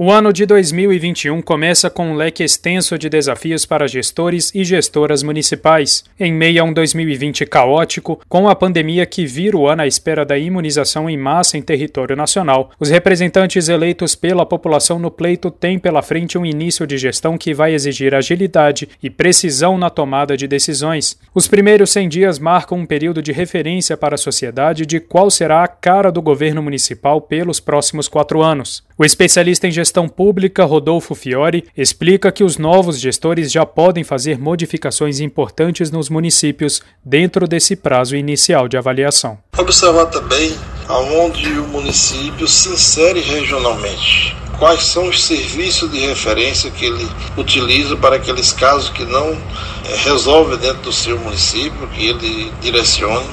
O ano de 2021 começa com um leque extenso de desafios para gestores e gestoras municipais. Em meio a um 2020 caótico, com a pandemia que vira o ano à espera da imunização em massa em território nacional, os representantes eleitos pela população no pleito têm pela frente um início de gestão que vai exigir agilidade e precisão na tomada de decisões. Os primeiros 100 dias marcam um período de referência para a sociedade de qual será a cara do governo municipal pelos próximos quatro anos. O especialista em gestão pública, Rodolfo Fiore, explica que os novos gestores já podem fazer modificações importantes nos municípios dentro desse prazo inicial de avaliação. Observar também aonde o município se insere regionalmente. Quais são os serviços de referência que ele utiliza para aqueles casos que não eh, resolve dentro do seu município, que ele direcione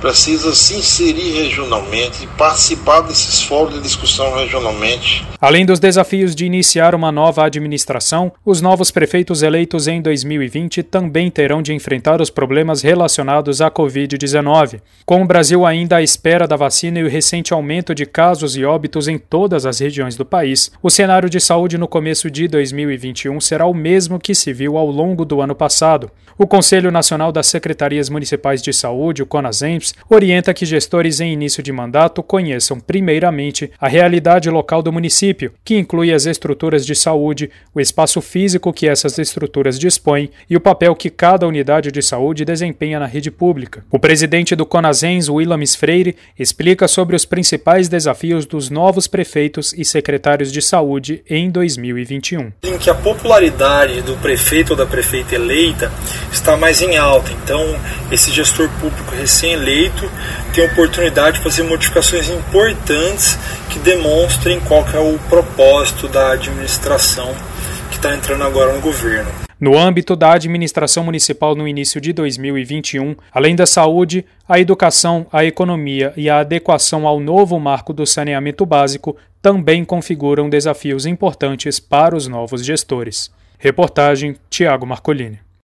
precisa se inserir regionalmente e participar desses fóruns de discussão regionalmente. Além dos desafios de iniciar uma nova administração, os novos prefeitos eleitos em 2020 também terão de enfrentar os problemas relacionados à Covid-19. Com o Brasil ainda à espera da vacina e o recente aumento de casos e óbitos em todas as regiões do país, o cenário de saúde no começo de 2021 será o mesmo que se viu ao longo do ano passado. O Conselho Nacional das Secretarias Municipais de Saúde, o Orienta que gestores em início de mandato conheçam, primeiramente, a realidade local do município, que inclui as estruturas de saúde, o espaço físico que essas estruturas dispõem e o papel que cada unidade de saúde desempenha na rede pública. O presidente do Conasens, Willamis Freire, explica sobre os principais desafios dos novos prefeitos e secretários de saúde em 2021. Em que a popularidade do prefeito ou da prefeita eleita está mais em alta, então esse gestor público recém-eleito tem a oportunidade de fazer modificações importantes que demonstrem qual que é o propósito da administração que está entrando agora no governo. No âmbito da administração municipal no início de 2021, além da saúde, a educação, a economia e a adequação ao novo marco do saneamento básico também configuram desafios importantes para os novos gestores. Reportagem Tiago Marcolini.